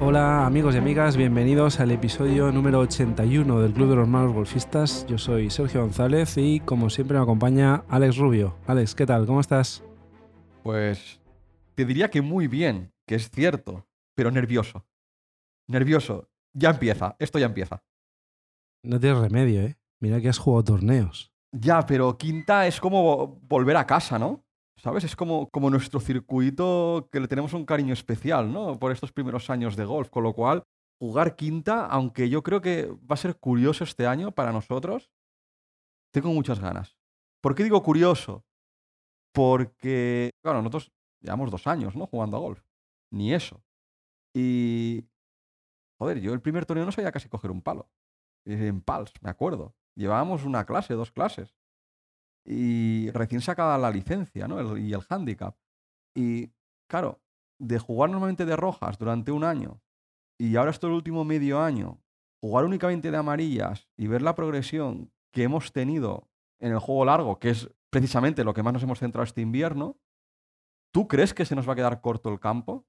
Hola amigos y amigas, bienvenidos al episodio número 81 del Club de los Malos Golfistas. Yo soy Sergio González y como siempre me acompaña Alex Rubio. Alex, ¿qué tal? ¿Cómo estás? Pues te diría que muy bien, que es cierto, pero nervioso. Nervioso. Ya empieza, esto ya empieza. No tienes remedio, ¿eh? Mira que has jugado torneos. Ya, pero quinta es como volver a casa, ¿no? ¿Sabes? Es como, como nuestro circuito que le tenemos un cariño especial, ¿no? Por estos primeros años de golf. Con lo cual, jugar quinta, aunque yo creo que va a ser curioso este año para nosotros, tengo muchas ganas. ¿Por qué digo curioso? Porque, claro, nosotros llevamos dos años, ¿no? Jugando a golf. Ni eso. Y, joder, yo el primer torneo no sabía casi coger un palo. En Pals, me acuerdo. Llevábamos una clase, dos clases y recién sacada la licencia ¿no? y el handicap. Y claro, de jugar normalmente de rojas durante un año y ahora esto el último medio año, jugar únicamente de amarillas y ver la progresión que hemos tenido en el juego largo, que es precisamente lo que más nos hemos centrado este invierno, ¿tú crees que se nos va a quedar corto el campo?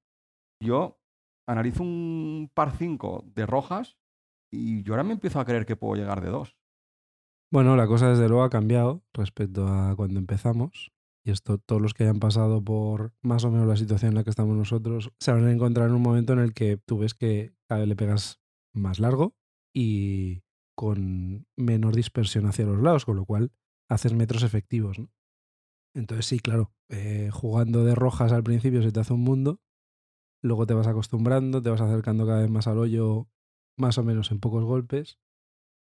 Yo analizo un par 5 de rojas y yo ahora me empiezo a creer que puedo llegar de dos. Bueno, la cosa desde luego ha cambiado respecto a cuando empezamos. Y esto, todos los que hayan pasado por más o menos la situación en la que estamos nosotros, se van a encontrar en un momento en el que tú ves que cada vez le pegas más largo y con menor dispersión hacia los lados, con lo cual haces metros efectivos. Entonces sí, claro, eh, jugando de rojas al principio se te hace un mundo, luego te vas acostumbrando, te vas acercando cada vez más al hoyo, más o menos en pocos golpes,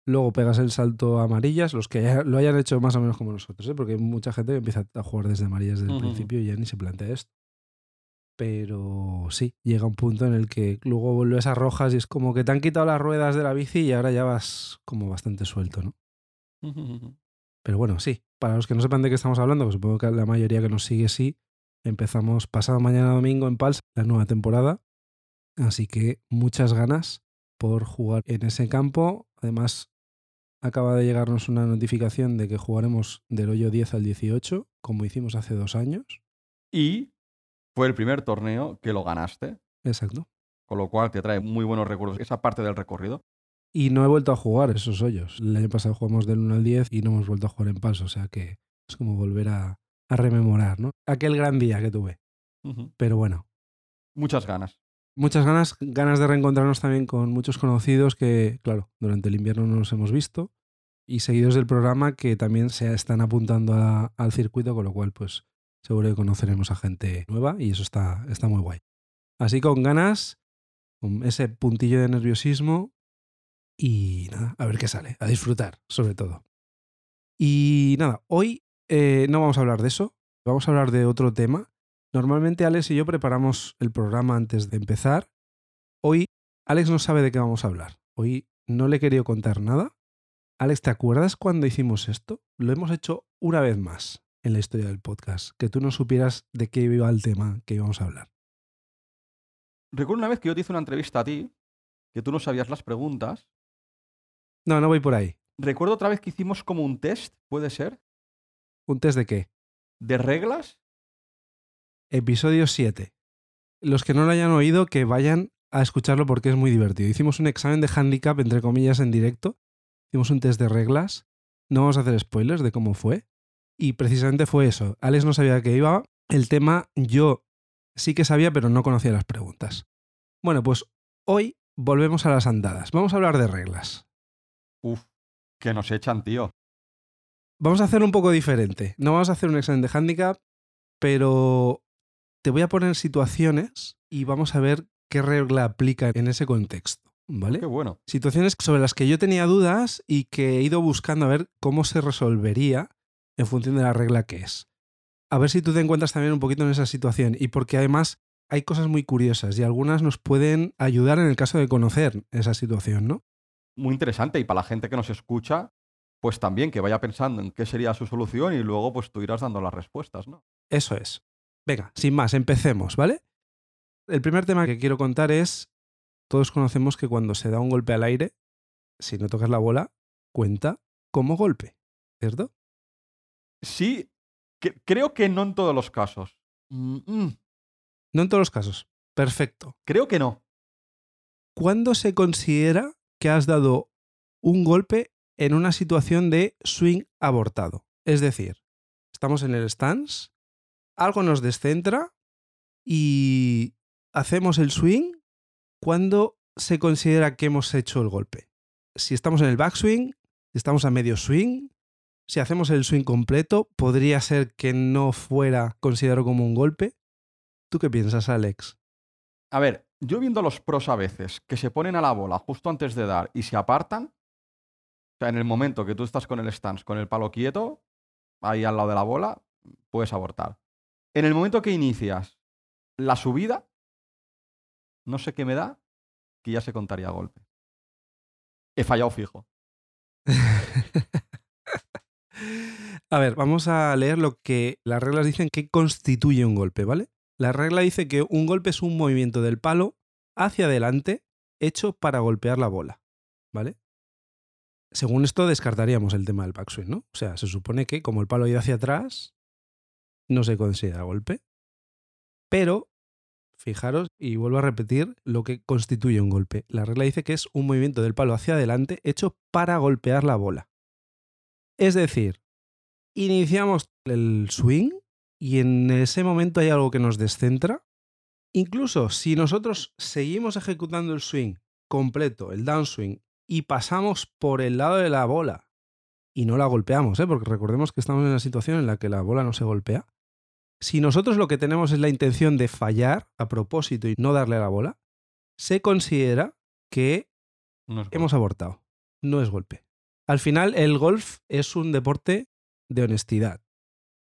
Luego pegas el salto a amarillas, los que lo hayan hecho más o menos como nosotros, ¿eh? porque hay mucha gente que empieza a jugar desde amarillas desde el principio y ya ni se plantea esto. Pero sí, llega un punto en el que luego vuelves a rojas y es como que te han quitado las ruedas de la bici y ahora ya vas como bastante suelto, ¿no? Pero bueno, sí, para los que no sepan de qué estamos hablando, que supongo que la mayoría que nos sigue sí, empezamos pasado mañana domingo en Pals la nueva temporada. Así que muchas ganas por jugar en ese campo. Además, acaba de llegarnos una notificación de que jugaremos del hoyo 10 al 18, como hicimos hace dos años. Y fue el primer torneo que lo ganaste. Exacto. Con lo cual te trae muy buenos recuerdos esa parte del recorrido. Y no he vuelto a jugar esos hoyos. El año pasado jugamos del 1 al 10 y no hemos vuelto a jugar en paso. O sea que es como volver a, rememorar, ¿no? Aquel gran día que tuve. Pero bueno. Muchas ganas muchas ganas, ganas de reencontrarnos también con muchos conocidos que, claro, durante el invierno no nos hemos visto y seguidos del programa que también se están apuntando al circuito, con lo cual, pues seguro que conoceremos a gente nueva y eso está, está muy guay. Así con ganas, con ese puntillo de nerviosismo y nada, a ver qué sale, a disfrutar sobre todo. Y nada, hoy eh, no vamos a hablar de eso, vamos a hablar de otro tema Normalmente Alex y yo preparamos el programa antes de empezar. Hoy Alex no sabe de qué vamos a hablar. Hoy no le he querido contar nada. Alex, ¿te acuerdas cuando hicimos esto? Lo hemos hecho una vez más en la historia del podcast, que tú no supieras de qué iba el tema que íbamos a hablar. Recuerdo una vez que yo te hice una entrevista a ti, que tú no sabías las preguntas. No, no voy por ahí. Recuerdo otra vez que hicimos como un test, ¿puede ser? ¿Un test de qué? De reglas episodio 7. Los que no lo hayan oído, que vayan a escucharlo porque es muy divertido. Hicimos un examen de handicap, entre comillas, en directo. Hicimos un test de reglas. No vamos a hacer spoilers de cómo fue. Y precisamente fue eso. Alex no sabía qué iba. El tema yo sí que sabía, pero no conocía las preguntas. Bueno, pues hoy volvemos a las andadas. Vamos a hablar de reglas. Uf, que nos echan, tío. Vamos a hacer un poco diferente. No vamos a hacer un examen de handicap, pero te voy a poner situaciones y vamos a ver qué regla aplica en ese contexto. ¿Vale? Qué bueno. Situaciones sobre las que yo tenía dudas y que he ido buscando a ver cómo se resolvería en función de la regla que es. A ver si tú te encuentras también un poquito en esa situación y porque además hay cosas muy curiosas y algunas nos pueden ayudar en el caso de conocer esa situación, ¿no? Muy interesante y para la gente que nos escucha, pues también que vaya pensando en qué sería su solución y luego pues tú irás dando las respuestas, ¿no? Eso es. Venga, sin más, empecemos, ¿vale? El primer tema que quiero contar es, todos conocemos que cuando se da un golpe al aire, si no tocas la bola, cuenta como golpe, ¿cierto? Sí, creo que no en todos los casos. Mm, mm, No en todos los casos. Perfecto. Creo que no. ¿Cuándo se considera que has dado un golpe en una situación de swing abortado? Es decir, estamos en el stance, algo nos descentra y hacemos el swing cuando se considera que hemos hecho el golpe. Si estamos en el backswing, si estamos a medio swing, si hacemos el swing completo, podría ser que no fuera considerado como un golpe. ¿Tú qué piensas, Alex? A ver, yo viendo los pros a veces que se ponen a la bola justo antes de dar y se apartan, o sea, en el momento que tú estás con el stance, con el palo quieto, ahí al lado de la bola, puedes abortar. En el momento que inicias la subida, no sé qué me da, que ya se contaría golpe. He fallado fijo. a ver, vamos a leer lo que las reglas dicen que constituye un golpe, ¿vale? La regla dice que un golpe es un movimiento del palo hacia adelante hecho para golpear la bola, ¿vale? Según esto descartaríamos el tema del backswing, ¿no? O sea, se supone que como el palo ha ido hacia atrás, no se considera golpe. Pero, fijaros, y vuelvo a repetir lo que constituye un golpe. La regla dice que es un movimiento del palo hacia adelante hecho para golpear la bola. Es decir, iniciamos el swing y en ese momento hay algo que nos descentra. Incluso si nosotros seguimos ejecutando el swing completo, el downswing, y pasamos por el lado de la bola y no la golpeamos, ¿eh? porque recordemos que estamos en una situación en la que la bola no se golpea. Si nosotros lo que tenemos es la intención de fallar a propósito y no darle a la bola, se considera que hemos abortado. No es golpe. Al final, el golf es un deporte de honestidad.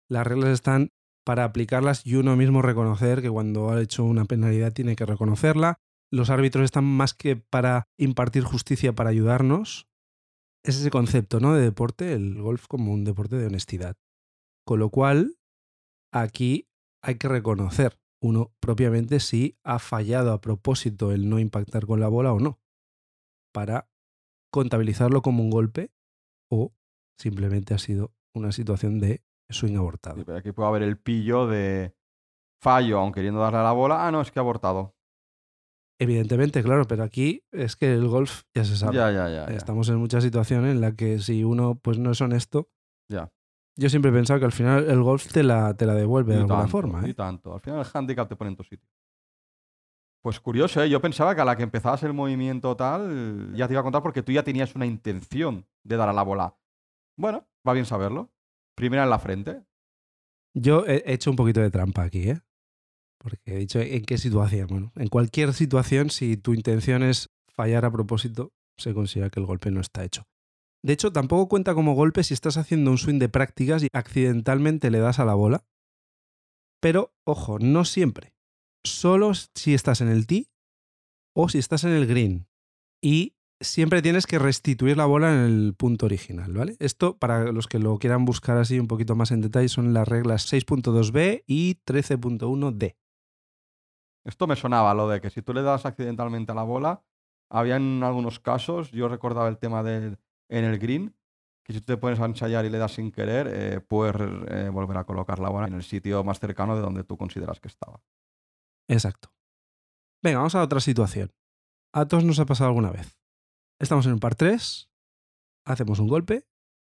Las reglas están para aplicarlas y uno mismo reconocer que cuando ha hecho una penalidad tiene que reconocerla. Los árbitros están más que para impartir justicia, para ayudarnos. Es ese concepto ¿no? de deporte, el golf como un deporte de honestidad. Con lo cual, aquí hay que reconocer uno propiamente si ha fallado a propósito el no impactar con la bola o no, para contabilizarlo como un golpe o simplemente ha sido una situación de swing abortado. aquí puede haber el pillo de fallo, aun queriendo darle a la bola, ah, no, es que ha abortado. Evidentemente, claro, pero aquí es que el golf ya se sabe. Ya, ya, ya, Estamos en muchas situaciones en las que si uno pues no es honesto, ya. Yo siempre he pensado que al final el golf te la, te la devuelve de alguna forma. Y ¿eh? tanto. Al final el handicap te pone en tu sitio. Pues curioso, ¿eh? Yo pensaba que a la que empezabas el movimiento tal, ya te iba a contar porque tú ya tenías una intención de dar a la bola. Bueno, va bien saberlo. Primera en la frente. Yo he hecho un poquito de trampa aquí, ¿eh? Porque he dicho en qué situación. Bueno, en cualquier situación, si tu intención es fallar a propósito, se considera que el golpe no está hecho. De hecho, tampoco cuenta como golpe si estás haciendo un swing de prácticas y accidentalmente le das a la bola. Pero, ojo, no siempre. Solo si estás en el tee o si estás en el green. Y siempre tienes que restituir la bola en el punto original, ¿vale? Esto, para los que lo quieran buscar así un poquito más en detalle, son las reglas 6.2b y 13.1d. Esto me sonaba, lo de que si tú le das accidentalmente a la bola, había en algunos casos, yo recordaba el tema del en el green, que si tú te pones a ensayar y le das sin querer, eh, puedes eh, volver a colocar la bola en el sitio más cercano de donde tú consideras que estaba. Exacto. Venga, vamos a otra situación. A todos nos ha pasado alguna vez. Estamos en un par 3, hacemos un golpe,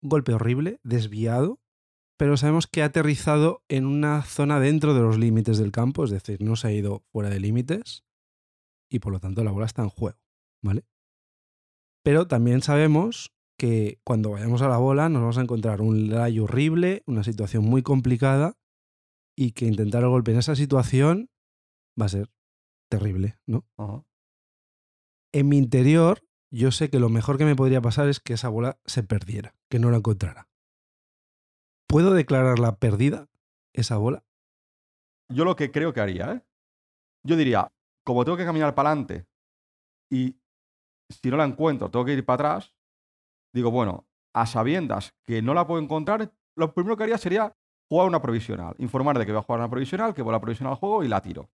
un golpe horrible, desviado, pero sabemos que ha aterrizado en una zona dentro de los límites del campo, es decir, no se ha ido fuera de límites y por lo tanto la bola está en juego, ¿vale? Pero también sabemos que cuando vayamos a la bola nos vamos a encontrar un lay horrible, una situación muy complicada y que intentar el golpe en esa situación va a ser terrible, ¿no? En mi interior, yo sé que lo mejor que me podría pasar es que esa bola se perdiera, que no la encontrara. ¿Puedo declararla perdida, esa bola? Yo lo que creo que haría, ¿eh? Yo diría, como tengo que caminar para adelante y si no la encuentro, tengo que ir para atrás, digo, bueno, a sabiendas que no la puedo encontrar, lo primero que haría sería jugar una provisional, informar de que voy a jugar una provisional, que voy a la provisional al juego y la tiro.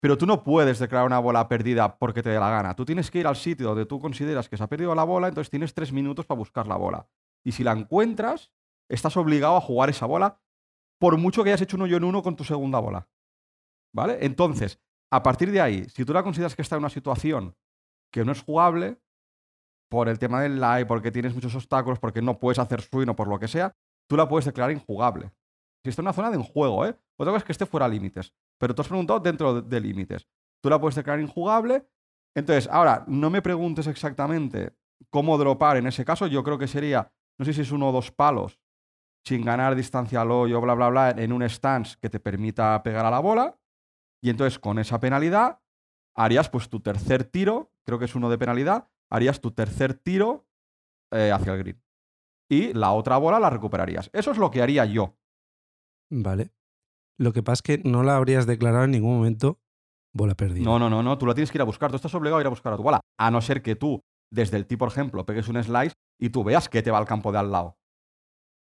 Pero tú no puedes declarar una bola perdida porque te dé la gana. Tú tienes que ir al sitio donde tú consideras que se ha perdido la bola, entonces tienes tres minutos para buscar la bola. Y si la encuentras, estás obligado a jugar esa bola por mucho que hayas hecho un hoyo en uno con tu segunda bola. ¿Vale? Entonces, a partir de ahí, si tú la consideras que está en una situación que no es jugable, por el tema del live, porque tienes muchos obstáculos, porque no puedes hacer swing o por lo que sea, tú la puedes declarar injugable. Si está en una zona de juego, ¿eh? Otra cosa es que esté fuera de límites. Pero tú has preguntado dentro de, límites. Tú la puedes declarar injugable. Entonces, ahora, no me preguntes exactamente cómo dropar en ese caso. Yo creo que sería, no sé si es uno o dos palos, sin ganar distancia al hoyo, bla, bla, bla, en un stance que te permita pegar a la bola. Y entonces, con esa penalidad, harías pues tu tercer tiro, creo que es uno de penalidad, harías tu tercer tiro eh, hacia el green. Y la otra bola la recuperarías. Eso es lo que haría yo. Vale. Lo que pasa es que no la habrías declarado en ningún momento bola perdida. No, no, no, no. Tú la tienes que ir a buscar. Tú estás obligado a ir a buscar a tu bola. A no ser que tú, desde el tee, por ejemplo, pegues un slice y tú veas que te va al campo de al lado.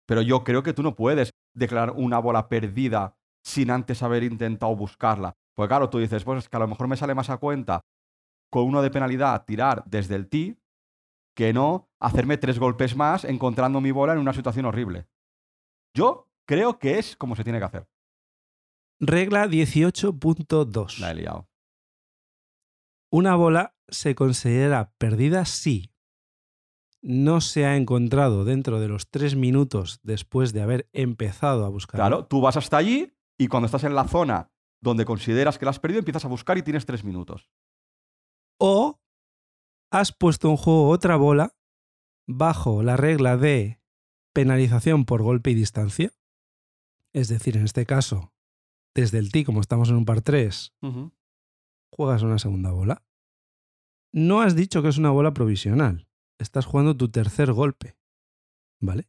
Pero yo creo que tú no puedes declarar una bola perdida sin antes haber intentado buscarla. Porque claro, tú dices, pues es que a lo mejor me sale más a cuenta con uno de penalidad tirar desde el tee que no hacerme tres golpes más encontrando mi bola en una situación horrible. Yo creo que es como se tiene que hacer. Regla 18.2. La he liado. Una bola se considera perdida si no se ha encontrado dentro de los tres minutos después de haber empezado a buscar. Claro, tú vas hasta allí y cuando estás en la zona donde consideras que la has perdido, empiezas a buscar y tienes tres minutos. O has puesto en juego otra bola bajo la regla de penalización por golpe y distancia. Es decir, en este caso, desde el tee, como estamos en un par 3, juegas una segunda bola. No has dicho que es una bola provisional. Estás jugando tu tercer golpe. ¿Vale?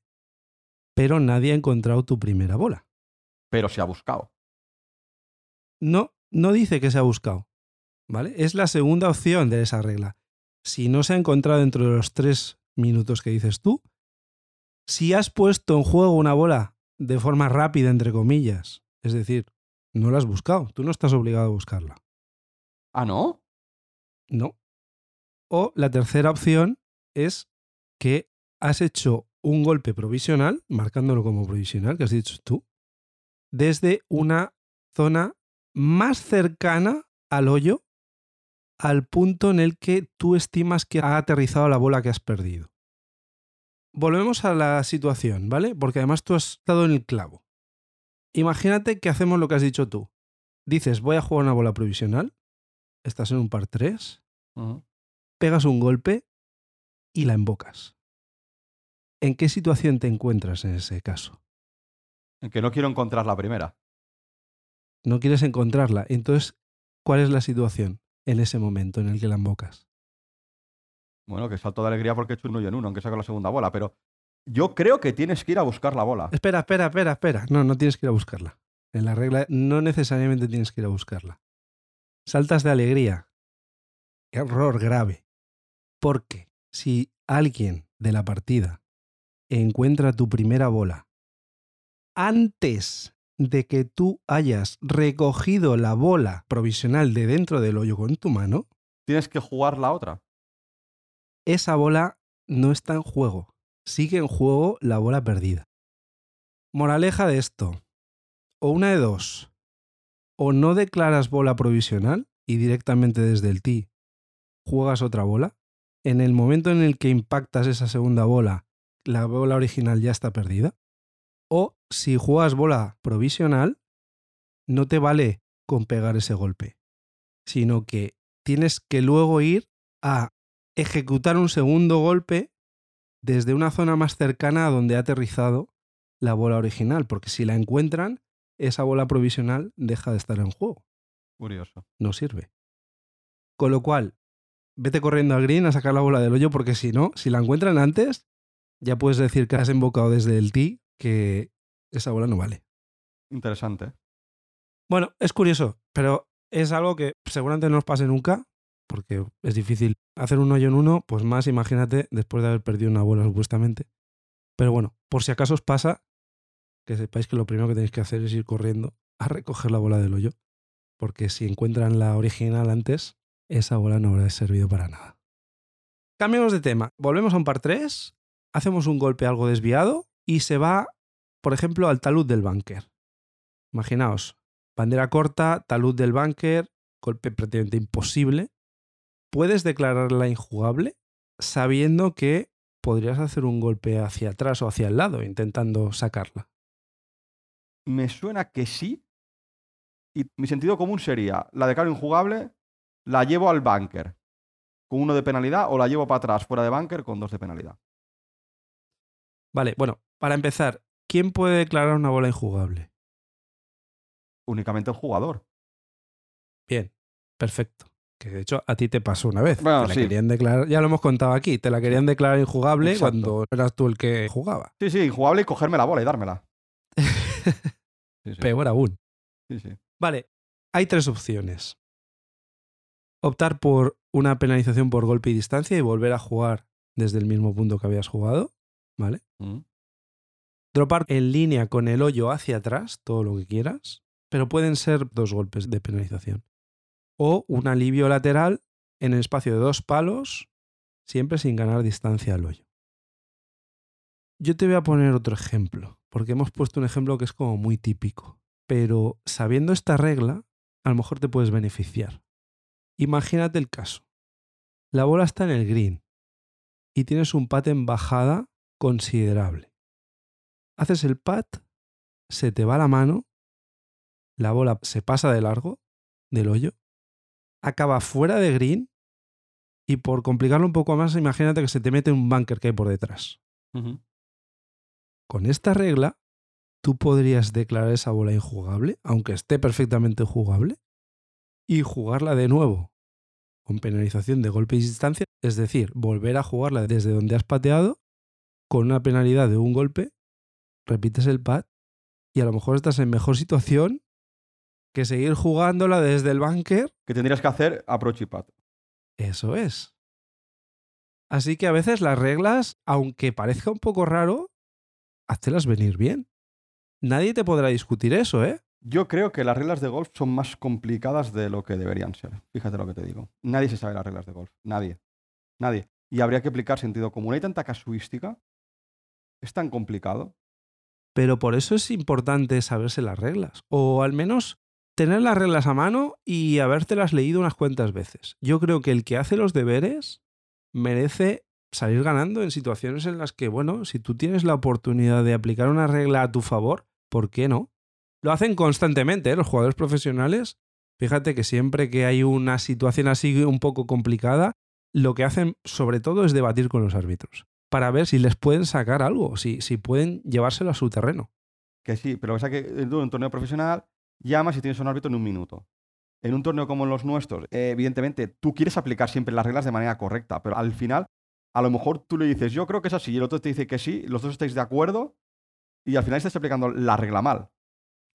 Pero nadie ha encontrado tu primera bola. Pero se ha buscado. No, no dice que se ha buscado. ¿Vale? Es la segunda opción de esa regla. Si no se ha encontrado dentro de los tres minutos que dices tú, si has puesto en juego una bola de forma rápida, entre comillas, es decir, no la has buscado, tú no estás obligado a buscarla. ¿Ah, no? No. O la tercera opción es que has hecho un golpe provisional, marcándolo como provisional, que has dicho tú, desde una zona más cercana al hoyo, al punto en el que tú estimas que ha aterrizado la bola que has perdido. Volvemos a la situación, ¿vale? Porque además tú has estado en el clavo. Imagínate que hacemos lo que has dicho tú. Dices, voy a jugar una bola provisional, estás en un par 3, pegas un golpe y la embocas. ¿En qué situación te encuentras en ese caso? En que no quiero encontrar la primera. No quieres encontrarla. Entonces, ¿cuál es la situación en ese momento en el que la embocas? Bueno, que salto de alegría porque he hecho uno y en uno, aunque saco la segunda bola, pero yo creo que tienes que ir a buscar la bola. Espera, espera, espera, espera. No, no tienes que ir a buscarla. En la regla no necesariamente tienes que ir a buscarla. Saltas de alegría. Error grave. Porque si alguien de la partida encuentra tu primera bola antes de que tú hayas recogido la bola provisional de dentro del hoyo con tu mano, tienes que jugar la otra. Esa bola no está en juego sigue en juego la bola perdida. Moraleja de esto. O una de dos. O no declaras bola provisional y directamente desde el tee juegas otra bola. En el momento en el que impactas esa segunda bola, la bola original ya está perdida. O si juegas bola provisional, no te vale con pegar ese golpe, sino que tienes que luego ir a ejecutar un segundo golpe desde una zona más cercana a donde ha aterrizado la bola original, porque si la encuentran, esa bola provisional deja de estar en juego. Curioso. No sirve. Con lo cual, vete corriendo al green a sacar la bola del hoyo, porque si no, si la encuentran antes, ya puedes decir que has invocado desde el tee que esa bola no vale. Interesante. Bueno, es curioso, pero es algo que seguramente no nos pase nunca, porque es difícil hacer un hoyo en uno, pues más imagínate después de haber perdido una bola supuestamente. Pero bueno, por si acaso os pasa, que sepáis que lo primero que tenéis que hacer es ir corriendo a recoger la bola del hoyo, porque si encuentran la original antes, esa bola no habrá servido para nada. Cambiamos de tema, volvemos a un par 3, hacemos un golpe algo desviado y se va, por ejemplo, al talud del bunker. Imaginaos, Bandera corta, talud del bunker, golpe prácticamente imposible. Puedes declararla injugable sabiendo que podrías hacer un golpe hacia atrás o hacia el lado intentando sacarla. Me suena que sí. Y mi sentido común sería, la declaro injugable, la llevo al bunker con uno de penalidad o la llevo para atrás fuera de bunker con dos de penalidad. Vale, bueno, para empezar, ¿quién puede declarar una bola injugable? Únicamente el jugador. Bien, perfecto. Que de hecho a ti te pasó una vez. Bueno, te la sí. querían declarar, ya lo hemos contado aquí, te la querían declarar injugable Exacto. cuando eras tú el que jugaba. Sí, sí, injugable y cogerme la bola y dármela. Sí, sí. Peor aún. Vale, hay tres opciones. Optar por una penalización por golpe y distancia y volver a jugar desde el mismo punto que habías jugado, ¿vale? Mm. Dropar en línea con el hoyo hacia atrás, todo lo que quieras, pero pueden ser dos golpes de penalización. O un alivio lateral en el espacio de dos palos, siempre sin ganar distancia al hoyo. Yo te voy a poner otro ejemplo, porque hemos puesto un ejemplo que es como muy típico, pero sabiendo esta regla, a lo mejor te puedes beneficiar. Imagínate el caso. La bola está en el green y tienes un pat en bajada considerable. Haces el pat, se te va la mano, la bola se pasa de largo del hoyo, acaba fuera de green y por complicarlo un poco más, imagínate que se te mete un bunker que hay por detrás. Con esta regla, tú podrías declarar esa bola injugable, aunque esté perfectamente jugable, y jugarla de nuevo con penalización de golpe y distancia, es decir, volver a jugarla desde donde has pateado con una penalidad de un golpe, repites el pad y a lo mejor estás en mejor situación que seguir jugándola desde el bunker. Que tendrías que hacer approach y. Eso es. Así que a veces las reglas, aunque parezca un poco raro, háztelas venir bien. Nadie te podrá discutir eso, ¿eh? Yo creo que las reglas de golf son más complicadas de lo que deberían ser. Fíjate lo que te digo. Nadie se sabe las reglas de golf. Nadie. Nadie. Y habría que aplicar sentido común. Hay tanta casuística. Es tan complicado. Pero por eso es importante saberse las reglas. O al menos tener las reglas a mano y habértelas leído unas cuantas veces. Yo creo que el que hace los deberes merece salir ganando en situaciones en las que, bueno, si tú tienes la oportunidad de aplicar una regla a tu favor, ¿por qué no? Lo hacen constantemente, ¿eh? los jugadores profesionales. Fíjate que siempre que hay una situación así un poco complicada, lo que hacen sobre todo es debatir con los árbitros para ver si les pueden sacar algo, si, si pueden llevárselo a su terreno. Que sí, pero lo que pasa es que tú en un torneo profesional llamas y tienes un árbitro en un minuto. En un torneo como los nuestros, eh, evidentemente, tú quieres aplicar siempre las reglas de manera correcta, pero al final, a lo mejor tú le dices, yo creo que es así, y el otro te dice que sí, los dos estáis de acuerdo, y al final estás aplicando la regla mal.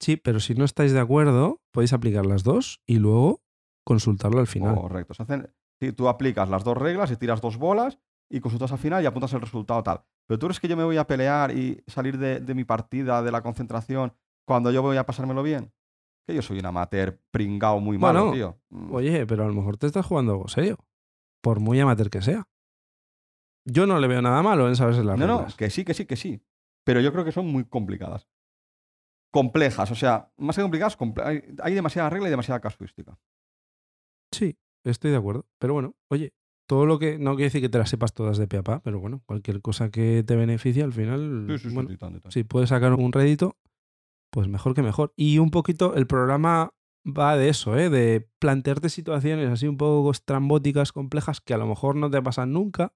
Sí, pero si no estáis de acuerdo, podéis aplicar las dos y luego consultarlo al final. Correcto. Se hacen, sí, tú aplicas las dos reglas y tiras dos bolas y consultas al final y apuntas el resultado tal. Pero tú eres que yo me voy a pelear y salir de, de mi partida, de la concentración, cuando yo voy a pasármelo bien. Que yo soy un amateur pringao muy malo, Bueno, tío. Mm. Oye, pero a lo mejor te estás jugando algo serio. Por muy amateur que sea. Yo no le veo nada malo en saberse las no, no, reglas. que sí, que sí, que sí. Pero yo creo que son muy complicadas. Complejas, o sea, más que complicadas, comple- hay demasiada regla y demasiada casuística. Sí, estoy de acuerdo. Pero bueno, oye, todo lo que. No quiere decir que te las sepas todas de pe a pa, pero bueno, cualquier cosa que te beneficie al final. Sí, sí, sí, bueno, sí, tan, tan. si puedes sacar un rédito, pues mejor que mejor. Y un poquito, el programa va de eso, ¿eh? de plantearte situaciones así un poco estrambóticas, complejas, que a lo mejor no te pasan nunca,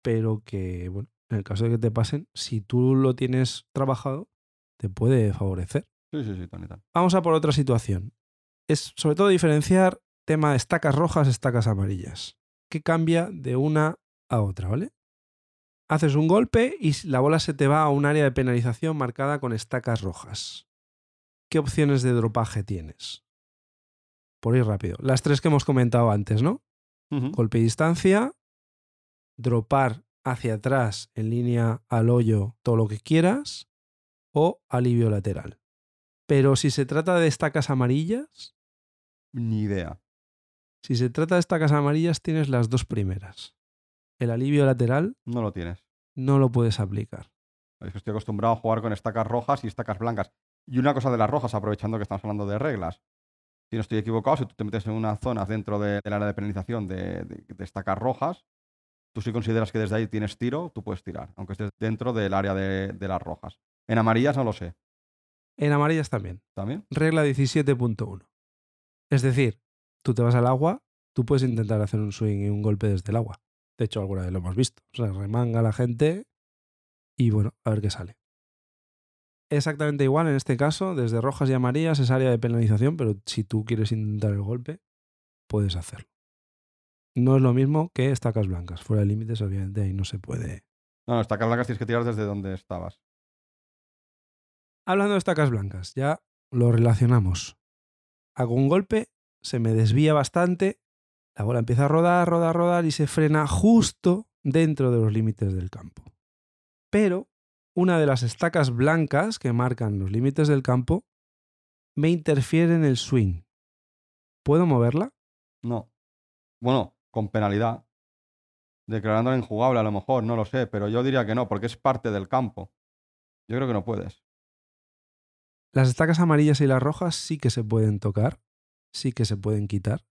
pero que, bueno, en el caso de que te pasen, si tú lo tienes trabajado, te puede favorecer. Sí, sí, sí, tan y tan. Vamos a por otra situación. Es sobre todo diferenciar tema de estacas rojas, estacas amarillas. ¿Qué cambia de una a otra, ¿vale? Haces un golpe y la bola se te va a un área de penalización marcada con estacas rojas. ¿Qué opciones de dropaje tienes? Por ir rápido. Las tres que hemos comentado antes, ¿no? Golpe y distancia, dropar hacia atrás en línea al hoyo todo lo que quieras o alivio lateral. Pero si se trata de estacas amarillas, Ni idea. Si se trata de estacas amarillas tienes las dos primeras. El alivio lateral No lo tienes. no lo puedes aplicar. Es que estoy acostumbrado a jugar con estacas rojas y estacas blancas. Y una cosa de las rojas, aprovechando que estamos hablando de reglas. Si no estoy equivocado, si tú te metes en una zona dentro de- del área de penalización de, de- de estacas rojas, tú si consideras que desde ahí tienes tiro, tú puedes tirar, aunque estés dentro del área de, de las rojas. En amarillas no lo sé. En amarillas también. ¿También? Regla 17.1. Es decir, tú te vas al agua, tú puedes intentar hacer un swing y un golpe desde el agua. De hecho, alguna vez lo hemos visto. O sea, remanga a la gente y bueno, a ver qué sale. Exactamente igual en este caso, desde rojas y amarillas es área de penalización, pero si tú quieres intentar el golpe, puedes hacerlo. No es lo mismo que estacas blancas. Fuera de límites, obviamente, ahí no se puede. No, no, estacas blancas tienes que tirar desde donde estabas. Hablando de estacas blancas, ya lo relacionamos. Hago un golpe, se me desvía bastante, la bola empieza a rodar, rodar, rodar y se frena justo dentro de los límites del campo. Pero una de las estacas blancas que marcan los límites del campo me interfiere en el swing. ¿Puedo moverla? No. Bueno, con penalidad. Declarándola injugable a lo mejor, no lo sé, pero yo diría que no, porque es parte del campo. Yo creo que no puedes. Las estacas amarillas y las rojas sí que se pueden tocar, sí que se pueden quitar,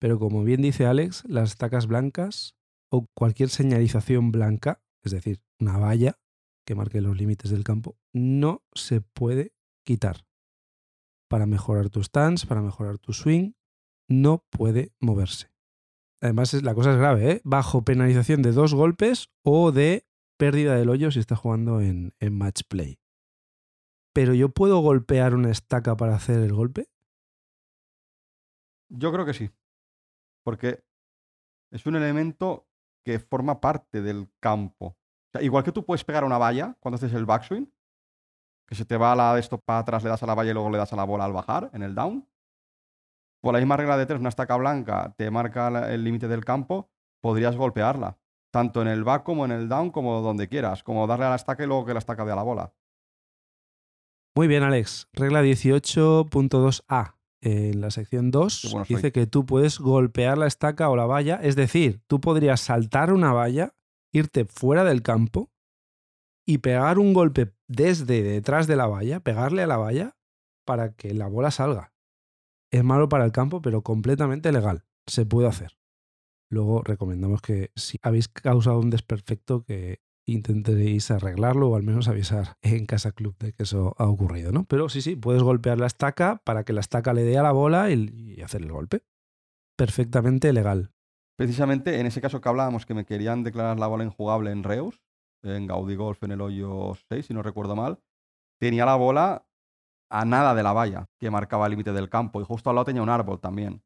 pero como bien dice Alex, las estacas blancas o cualquier señalización blanca, es decir, una valla que marque los límites del campo, no se puede quitar. Para mejorar tu stance, para mejorar tu swing, no puede moverse. Además, la cosa es grave, ¿eh? bajo penalización de dos golpes o de pérdida del hoyo si estás jugando en match play. Pero yo puedo golpear una estaca para hacer el golpe. Yo creo que sí. Porque es un elemento que forma parte del campo. O sea, igual que tú puedes pegar una valla cuando haces el backswing, que se te va la de esto para atrás, le das a la valla y luego le das a la bola al bajar en el down. Por la misma regla de tres, una estaca blanca te marca el límite del campo, podrías golpearla. Tanto en el back como en el down, como donde quieras. Como darle a la estaca y luego que la estaca dé a la bola. Muy bien, Alex. Regla 18.2a. En la sección 2 Qué bueno soy. dice que tú puedes golpear la estaca o la valla. Es decir, tú podrías saltar una valla, irte fuera del campo y pegar un golpe desde detrás de la valla, pegarle a la valla para que la bola salga. Es malo para el campo, pero completamente legal. Se puede hacer. Luego recomendamos que si habéis causado un desperfecto que intentéis arreglarlo o al menos avisar en Casa Club de que eso ha ocurrido, ¿no? Pero sí, sí, puedes golpear la estaca para que la estaca le dé a la bola y, y hacer el golpe. Perfectamente legal. Precisamente en ese caso que hablábamos que me querían declarar la bola injugable en Reus, en Gaudi Golf en el hoyo 6, si no recuerdo mal, tenía la bola a nada de la valla que marcaba el límite del campo y justo al lado tenía un árbol también.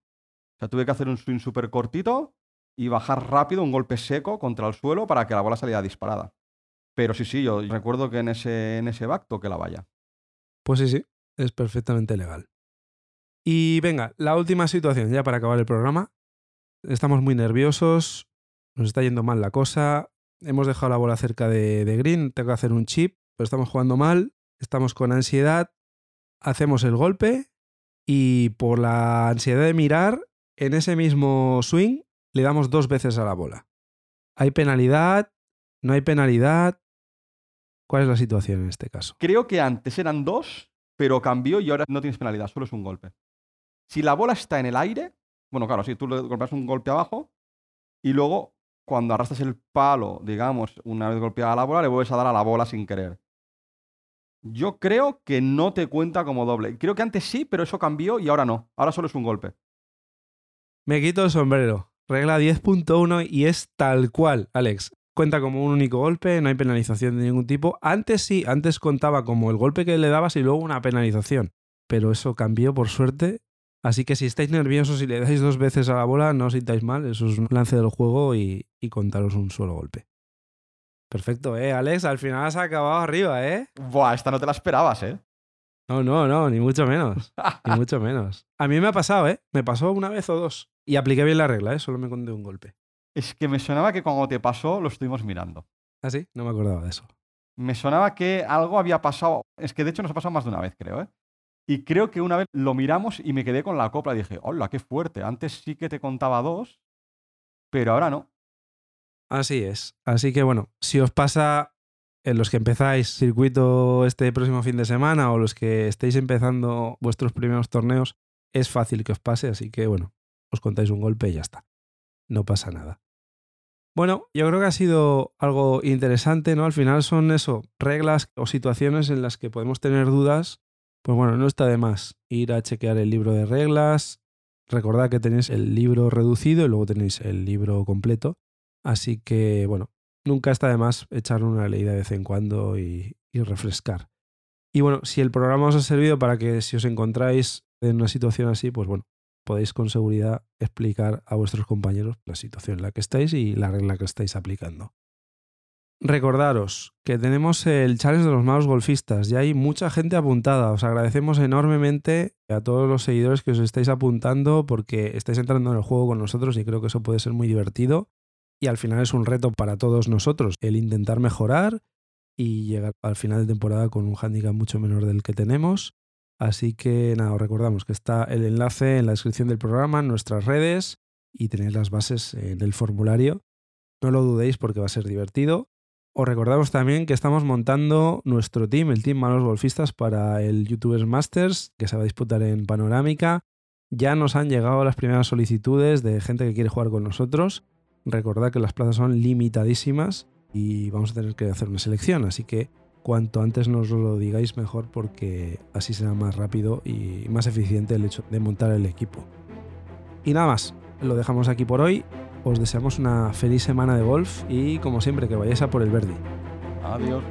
O sea, tuve que hacer un swing súper cortito y bajar rápido un golpe seco contra el suelo para que la bola saliera disparada. Pero sí, sí, yo recuerdo que en ese, en ese back toqué la valla. Pues sí, sí, es perfectamente legal. Y venga, la última situación, ya para acabar el programa. Estamos muy nerviosos, nos está yendo mal la cosa, hemos dejado la bola cerca de, de green, tengo que hacer un chip, pero estamos jugando mal, estamos con ansiedad, hacemos el golpe y por la ansiedad de mirar, en ese mismo swing le damos dos veces a la bola. ¿Hay penalidad? ¿No hay penalidad? ¿Cuál es la situación en este caso? Creo que antes eran dos, pero cambió y ahora no tienes penalidad, solo es un golpe. Si la bola está en el aire, bueno, claro, si tú le golpeas un golpe abajo y luego cuando arrastras el palo, digamos, una vez golpeada la bola, le vuelves a dar a la bola sin querer. Yo creo que no te cuenta como doble. Creo que antes sí, pero eso cambió y ahora no. Ahora solo es un golpe. Me quito el sombrero. Regla 10.1 y es tal cual, Alex. Cuenta como un único golpe, no hay penalización de ningún tipo. Antes sí, antes contaba como el golpe que le dabas y luego una penalización. Pero eso cambió por suerte. Así que si estáis nerviosos y le dais dos veces a la bola, no os sintáis mal. Eso es un lance del juego y, y contaros un solo golpe. Perfecto, ¿eh, Alex? Al final has acabado arriba, ¿eh? Buah, esta no te la esperabas, ¿eh? No, no, no, ni mucho menos. Ni mucho menos. A mí me ha pasado, ¿eh? Me pasó una vez o dos. Y apliqué bien la regla, ¿eh? Solo me conté un golpe. Es que me sonaba que cuando te pasó lo estuvimos mirando. ¿Ah, sí? No me acordaba de eso. Me sonaba que algo había pasado. Es que de hecho nos ha pasado más de una vez, creo, ¿eh? Y creo que una vez lo miramos y me quedé con la copla. Dije, hola, qué fuerte. Antes sí que te contaba dos, pero ahora no. Así es. Así que bueno, si os pasa, en los que empezáis circuito este próximo fin de semana o los que estéis empezando vuestros primeros torneos, es fácil que os pase, así que bueno, os contáis un golpe y ya está. No pasa nada. Bueno, yo creo que ha sido algo interesante, ¿no? Al final son eso, reglas o situaciones en las que podemos tener dudas. Pues bueno, no está de más ir a chequear el libro de reglas. Recordad que tenéis el libro reducido y luego tenéis el libro completo. Así que, bueno, nunca está de más echar una ley de vez en cuando y, y refrescar. Y bueno, si el programa os ha servido para que si os encontráis en una situación así, pues bueno, podéis con seguridad explicar a vuestros compañeros la situación en la que estáis y la regla que estáis aplicando. Recordaros que tenemos el challenge de los malos golfistas. Ya hay mucha gente apuntada. Os agradecemos enormemente a todos los seguidores que os estáis apuntando porque estáis entrando en el juego con nosotros y creo que eso puede ser muy divertido. Y al final es un reto para todos nosotros el intentar mejorar y llegar al final de temporada con un handicap mucho menor del que tenemos. Así que nada, os recordamos que está el enlace en la descripción del programa, en nuestras redes y tenéis las bases en el formulario. No lo dudéis porque va a ser divertido. Os recordamos también que estamos montando nuestro team, el Team Malos Golfistas, para el YouTubers Masters, que se va a disputar en Panorámica. Ya nos han llegado las primeras solicitudes de gente que quiere jugar con nosotros. Recordad que las plazas son limitadísimas y vamos a tener que hacer una selección, así que cuanto antes nos lo digáis mejor porque así será más rápido y más eficiente el hecho de montar el equipo. Y nada más, lo dejamos aquí por hoy. Os deseamos una feliz semana de golf y como siempre que vayáis a por el verde. Adiós.